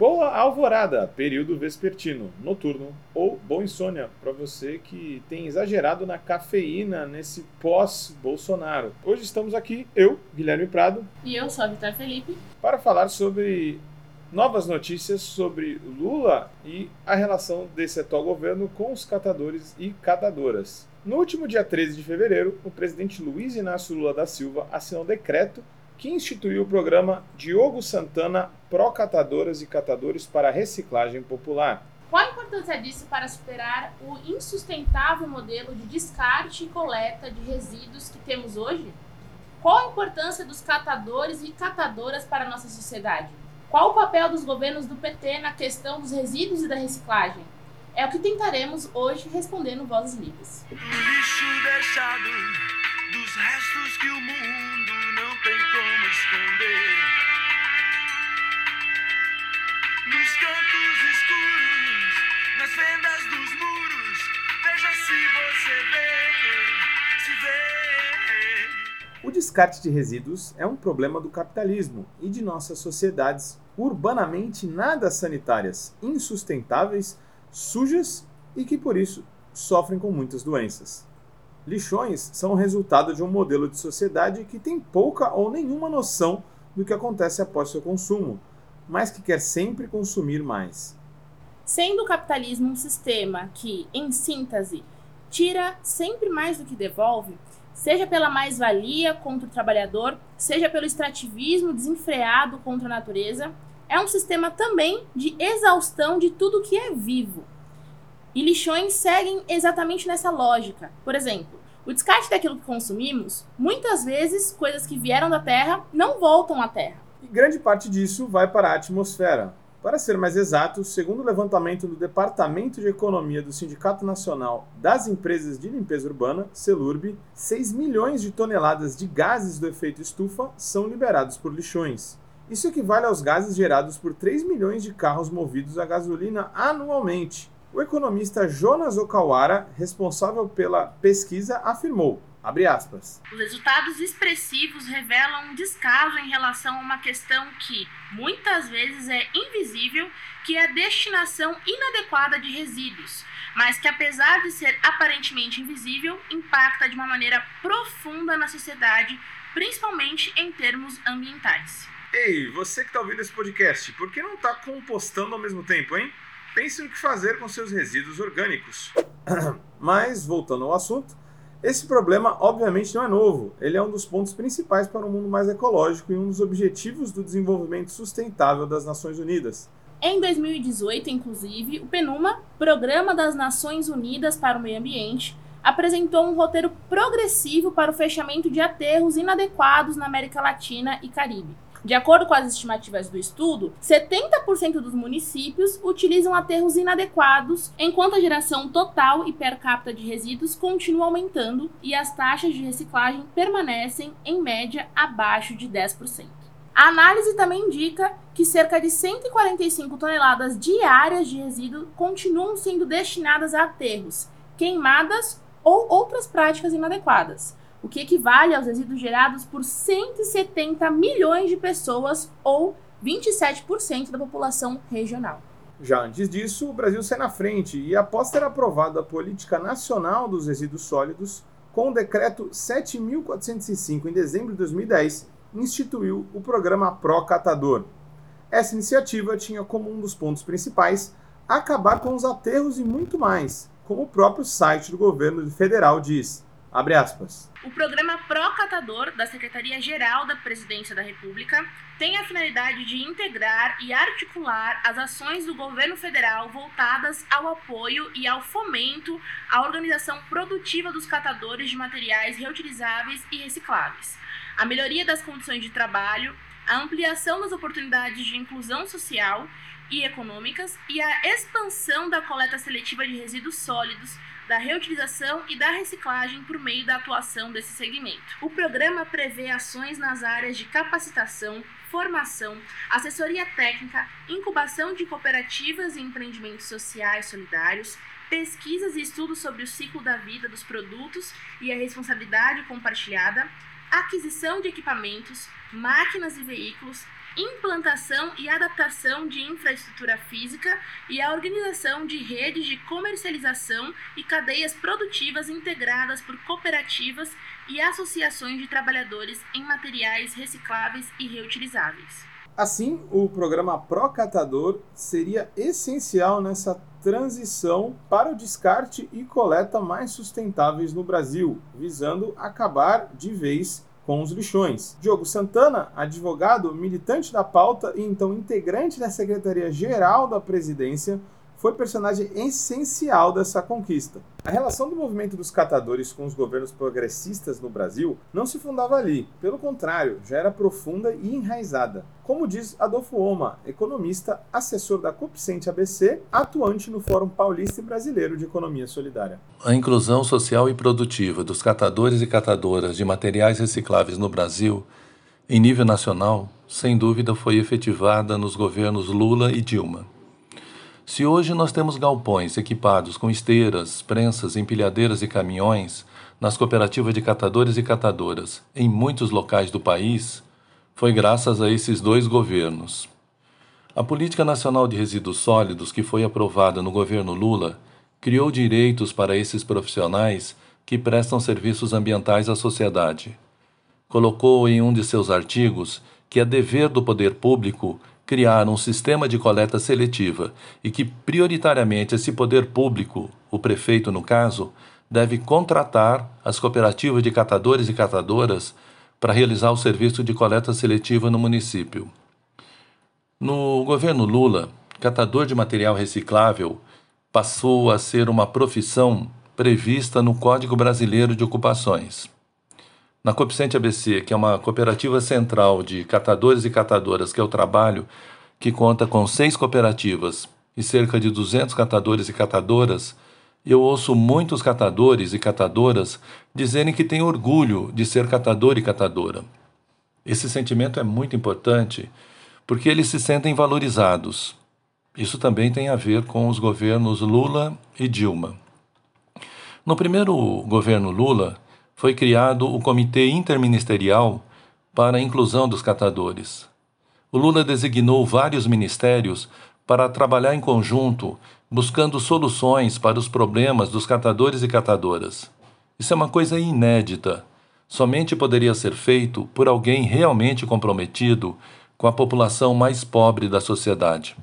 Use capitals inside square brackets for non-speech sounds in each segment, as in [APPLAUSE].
Boa alvorada, período vespertino, noturno ou boa insônia para você que tem exagerado na cafeína nesse pós-Bolsonaro. Hoje estamos aqui, eu, Guilherme Prado. E eu sou a Vitor Felipe. Para falar sobre novas notícias sobre Lula e a relação desse atual governo com os catadores e catadoras. No último dia 13 de fevereiro, o presidente Luiz Inácio Lula da Silva assinou um decreto que instituiu o programa Diogo Santana Pro Catadoras e Catadores para Reciclagem Popular. Qual a importância disso para superar o insustentável modelo de descarte e coleta de resíduos que temos hoje? Qual a importância dos catadores e catadoras para a nossa sociedade? Qual o papel dos governos do PT na questão dos resíduos e da reciclagem? É o que tentaremos hoje responder no Vozes Livres. O lixo deixado dos restos que o mundo fendas dos muros, veja se você vê, se vê. O descarte de resíduos é um problema do capitalismo e de nossas sociedades urbanamente nada sanitárias, insustentáveis, sujas e que por isso sofrem com muitas doenças. Lixões são resultado de um modelo de sociedade que tem pouca ou nenhuma noção do que acontece após seu consumo, mas que quer sempre consumir mais. Sendo o capitalismo um sistema que, em síntese, tira sempre mais do que devolve, seja pela mais-valia contra o trabalhador, seja pelo extrativismo desenfreado contra a natureza, é um sistema também de exaustão de tudo que é vivo. E lixões seguem exatamente nessa lógica. Por exemplo, o descarte daquilo que consumimos, muitas vezes coisas que vieram da Terra não voltam à Terra. E grande parte disso vai para a atmosfera. Para ser mais exato, segundo o levantamento do Departamento de Economia do Sindicato Nacional das Empresas de Limpeza Urbana, CELURB, 6 milhões de toneladas de gases do efeito estufa são liberados por lixões. Isso equivale aos gases gerados por 3 milhões de carros movidos a gasolina anualmente. O economista Jonas Okawara, responsável pela pesquisa, afirmou, aspas, Os resultados expressivos revelam um descaso em relação a uma questão que, muitas vezes, é invisível, que é a destinação inadequada de resíduos, mas que, apesar de ser aparentemente invisível, impacta de uma maneira profunda na sociedade, principalmente em termos ambientais. Ei, você que está ouvindo esse podcast, por que não está compostando ao mesmo tempo, hein? Pense no que fazer com seus resíduos orgânicos. [COUGHS] Mas, voltando ao assunto, esse problema obviamente não é novo. Ele é um dos pontos principais para um mundo mais ecológico e um dos objetivos do desenvolvimento sustentável das Nações Unidas. Em 2018, inclusive, o PNUMA, Programa das Nações Unidas para o Meio Ambiente, apresentou um roteiro progressivo para o fechamento de aterros inadequados na América Latina e Caribe. De acordo com as estimativas do estudo, 70% dos municípios utilizam aterros inadequados, enquanto a geração total e per capita de resíduos continua aumentando e as taxas de reciclagem permanecem, em média, abaixo de 10%. A análise também indica que cerca de 145 toneladas diárias de resíduo continuam sendo destinadas a aterros, queimadas ou outras práticas inadequadas, o que equivale aos resíduos gerados por 170 milhões de pessoas ou 27% da população regional. Já antes disso, o Brasil sai na frente e, após ter aprovado a Política Nacional dos Resíduos Sólidos, com o Decreto 7.405 em dezembro de 2010, instituiu o programa Pro Catador. Essa iniciativa tinha como um dos pontos principais acabar com os aterros e muito mais, como o próprio site do governo federal diz. Abre aspas. O programa Procatador da Secretaria-Geral da Presidência da República tem a finalidade de integrar e articular as ações do governo federal voltadas ao apoio e ao fomento à organização produtiva dos catadores de materiais reutilizáveis e recicláveis, a melhoria das condições de trabalho, a ampliação das oportunidades de inclusão social e econômicas e a expansão da coleta seletiva de resíduos sólidos da reutilização e da reciclagem por meio da atuação desse segmento. O programa prevê ações nas áreas de capacitação, formação, assessoria técnica, incubação de cooperativas e empreendimentos sociais solidários, pesquisas e estudos sobre o ciclo da vida dos produtos e a responsabilidade compartilhada, aquisição de equipamentos, máquinas e veículos, implantação e adaptação de infraestrutura física e a organização de redes de comercialização e cadeias produtivas integradas por cooperativas e associações de trabalhadores em materiais recicláveis e reutilizáveis. Assim, o programa Procatador seria essencial nessa transição para o descarte e coleta mais sustentáveis no Brasil, visando acabar de vez com os lixões. Diogo Santana, advogado, militante da pauta e então integrante da Secretaria-Geral da Presidência, foi personagem essencial dessa conquista. A relação do movimento dos catadores com os governos progressistas no Brasil não se fundava ali, pelo contrário, já era profunda e enraizada. Como diz Adolfo Oma, economista, assessor da Copcente ABC, atuante no Fórum Paulista e Brasileiro de Economia Solidária. A inclusão social e produtiva dos catadores e catadoras de materiais recicláveis no Brasil, em nível nacional, sem dúvida foi efetivada nos governos Lula e Dilma. Se hoje nós temos galpões equipados com esteiras, prensas, empilhadeiras e caminhões nas cooperativas de catadores e catadoras em muitos locais do país, foi graças a esses dois governos. A Política Nacional de Resíduos Sólidos, que foi aprovada no governo Lula, criou direitos para esses profissionais que prestam serviços ambientais à sociedade. Colocou em um de seus artigos que é dever do poder público criar um sistema de coleta seletiva e que, prioritariamente, esse poder público, o prefeito no caso, deve contratar as cooperativas de catadores e catadoras para realizar o serviço de coleta seletiva no município. No governo Lula, catador de material reciclável passou a ser uma profissão prevista no Código Brasileiro de Ocupações. Na Copcente ABC, que é uma cooperativa central de catadores e catadoras que é o trabalho, que conta com seis cooperativas e cerca de 200 catadores e catadoras, eu ouço muitos catadores e catadoras dizerem que têm orgulho de ser catador e catadora. Esse sentimento é muito importante porque eles se sentem valorizados. Isso também tem a ver com os governos Lula e Dilma. No primeiro governo Lula, foi criado o Comitê Interministerial para a Inclusão dos Catadores. O Lula designou vários ministérios para trabalhar em conjunto, buscando soluções para os problemas dos catadores e catadoras. Isso é uma coisa inédita. Somente poderia ser feito por alguém realmente comprometido com a população mais pobre da sociedade.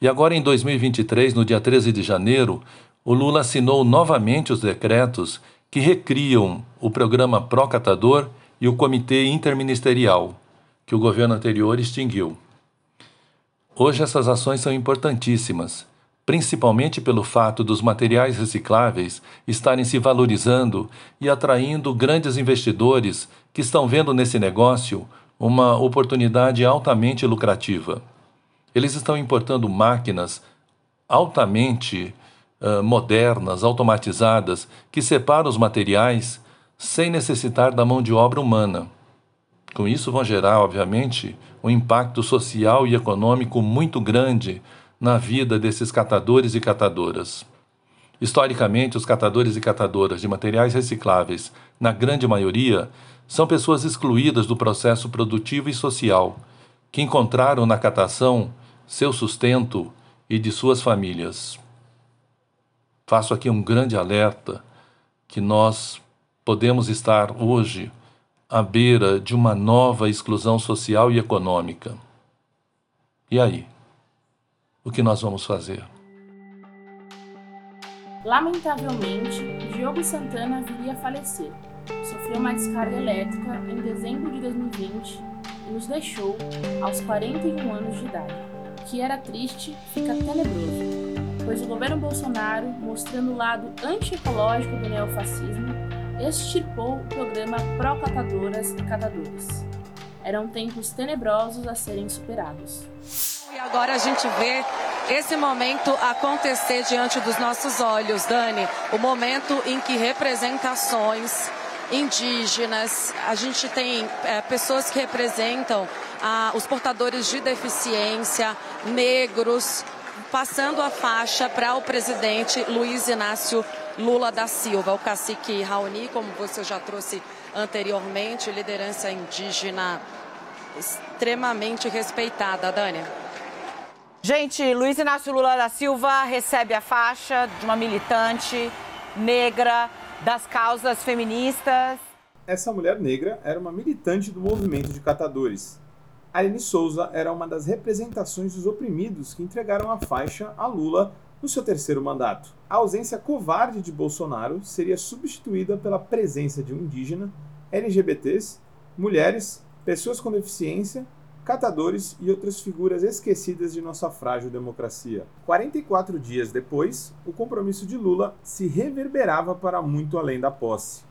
E agora, em 2023, no dia 13 de janeiro, o Lula assinou novamente os decretos que recriam o programa Procatador e o Comitê Interministerial, que o governo anterior extinguiu. Hoje essas ações são importantíssimas, principalmente pelo fato dos materiais recicláveis estarem se valorizando e atraindo grandes investidores que estão vendo nesse negócio uma oportunidade altamente lucrativa. Eles estão importando máquinas altamente modernas, automatizadas, que separam os materiais sem necessitar da mão de obra humana. Com isso, vão gerar, obviamente, um impacto social e econômico muito grande na vida desses catadores e catadoras. Historicamente, os catadores e catadoras de materiais recicláveis, na grande maioria, são pessoas excluídas do processo produtivo e social, que encontraram na catação seu sustento e de suas famílias. Faço aqui um grande alerta que nós podemos estar hoje à beira de uma nova exclusão social e econômica. E aí? O que nós vamos fazer? Lamentavelmente, Diogo Santana viria a falecer. Sofreu uma descarga elétrica em dezembro de 2020 e nos deixou aos 41 anos de idade. O que era triste fica tenebroso pois o governo Bolsonaro, mostrando o lado antiecológico do neofascismo, extirpou o programa Pró-Catadoras e Catadores. Eram tempos tenebrosos a serem superados. E agora a gente vê esse momento acontecer diante dos nossos olhos, Dani. O momento em que representações indígenas, a gente tem é, pessoas que representam ah, os portadores de deficiência, negros, passando a faixa para o presidente Luiz Inácio Lula da Silva, o cacique Raoni, como você já trouxe anteriormente, liderança indígena extremamente respeitada, Dani. Gente, Luiz Inácio Lula da Silva recebe a faixa de uma militante negra das causas feministas. Essa mulher negra era uma militante do movimento de catadores. Aline Souza era uma das representações dos oprimidos que entregaram a faixa a Lula no seu terceiro mandato. A ausência covarde de Bolsonaro seria substituída pela presença de um indígena, LGBTs, mulheres, pessoas com deficiência, catadores e outras figuras esquecidas de nossa frágil democracia. 44 dias depois, o compromisso de Lula se reverberava para muito além da posse.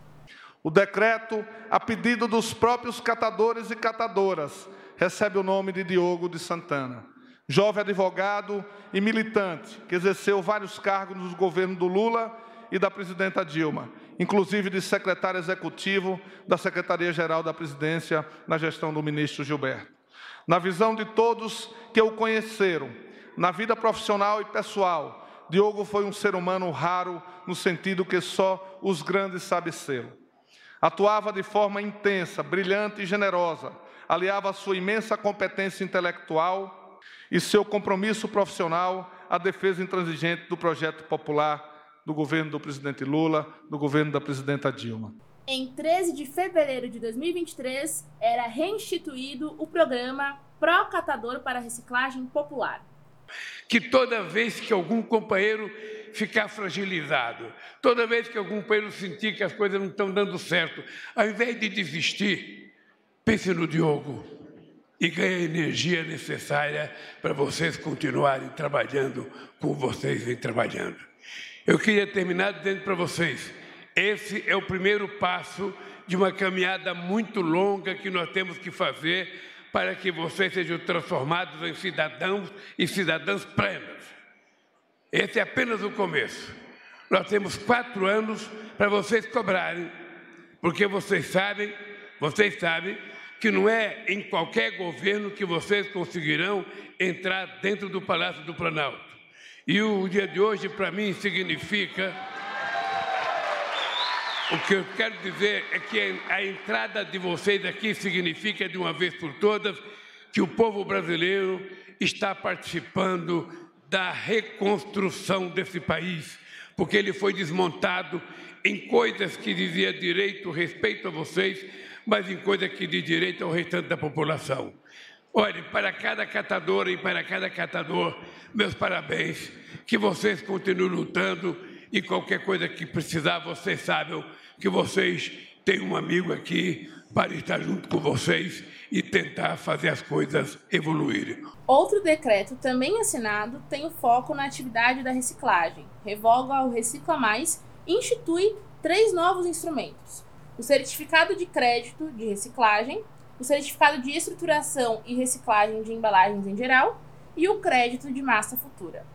O decreto, a pedido dos próprios catadores e catadoras, recebe o nome de Diogo de Santana jovem advogado e militante, que exerceu vários cargos no governo do Lula e da presidenta Dilma, inclusive de secretário executivo da Secretaria-Geral da Presidência na gestão do ministro Gilberto. Na visão de todos que o conheceram, na vida profissional e pessoal, Diogo foi um ser humano raro no sentido que só os grandes sabem ser. Atuava de forma intensa, brilhante e generosa, aliava sua imensa competência intelectual e seu compromisso profissional à defesa intransigente do projeto popular do governo do presidente Lula, do governo da presidenta Dilma. Em 13 de fevereiro de 2023, era reinstituído o programa Pro Catador para Reciclagem Popular. Que toda vez que algum companheiro ficar fragilizado, toda vez que algum companheiro sentir que as coisas não estão dando certo, ao invés de desistir, pense no Diogo, e ganha a energia necessária para vocês continuarem trabalhando como vocês vêm trabalhando. Eu queria terminar dizendo para vocês: esse é o primeiro passo de uma caminhada muito longa que nós temos que fazer para que vocês sejam transformados em cidadãos e cidadãs plenas. Esse é apenas o começo. Nós temos quatro anos para vocês cobrarem, porque vocês sabem, vocês sabem que não é em qualquer governo que vocês conseguirão entrar dentro do Palácio do Planalto. E o dia de hoje, para mim, significa. O que eu quero dizer é que a entrada de vocês aqui significa, de uma vez por todas, que o povo brasileiro está participando da reconstrução desse país, porque ele foi desmontado em coisas que dizia direito, respeito a vocês, mas em coisa que de direito ao restante da população. Olhe, para cada catadora e para cada catador, meus parabéns, que vocês continuem lutando e qualquer coisa que precisar, vocês sabem que vocês têm um amigo aqui para estar junto com vocês e tentar fazer as coisas evoluírem. Outro decreto também assinado tem o foco na atividade da reciclagem. Revoga o Recicla Mais e institui três novos instrumentos: o certificado de crédito de reciclagem, o certificado de estruturação e reciclagem de embalagens em geral e o crédito de massa futura.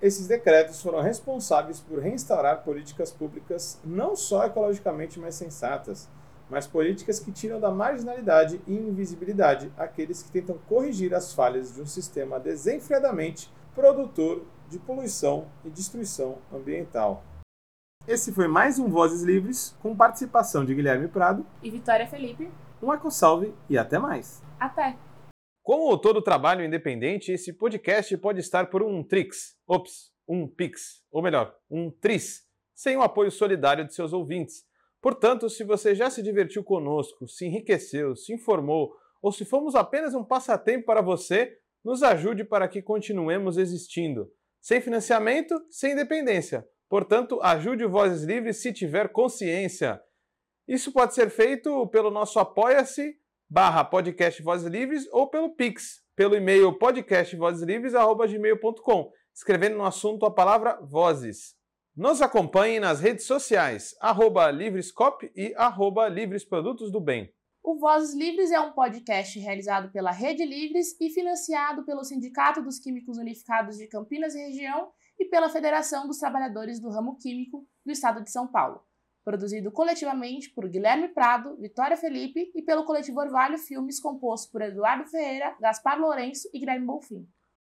Esses decretos foram responsáveis por reinstaurar políticas públicas não só ecologicamente mais sensatas, mas políticas que tiram da marginalidade e invisibilidade aqueles que tentam corrigir as falhas de um sistema desenfreadamente produtor de poluição e destruição ambiental. Esse foi mais um Vozes Livres, com participação de Guilherme Prado e Vitória Felipe. Um eco-salve e até mais. Até. Como todo trabalho independente, esse podcast pode estar por um Trix, ops, um Pix, ou melhor, um Tris, sem o apoio solidário de seus ouvintes. Portanto, se você já se divertiu conosco, se enriqueceu, se informou, ou se fomos apenas um passatempo para você, nos ajude para que continuemos existindo. Sem financiamento, sem independência. Portanto, ajude o Vozes Livres se tiver consciência. Isso pode ser feito pelo nosso apoia-se barra podcast Vozes Livres ou pelo Pix, pelo e-mail podcastvozeslivres.gmail.com, escrevendo no assunto a palavra Vozes. Nos acompanhe nas redes sociais, arroba Livrescop e arroba Livres Produtos do Bem. O Vozes Livres é um podcast realizado pela Rede Livres e financiado pelo Sindicato dos Químicos Unificados de Campinas e Região e pela Federação dos Trabalhadores do Ramo Químico do Estado de São Paulo. Produzido coletivamente por Guilherme Prado, Vitória Felipe e pelo coletivo Orvalho Filmes, composto por Eduardo Ferreira, Gaspar Lourenço e Guilherme Bonfim.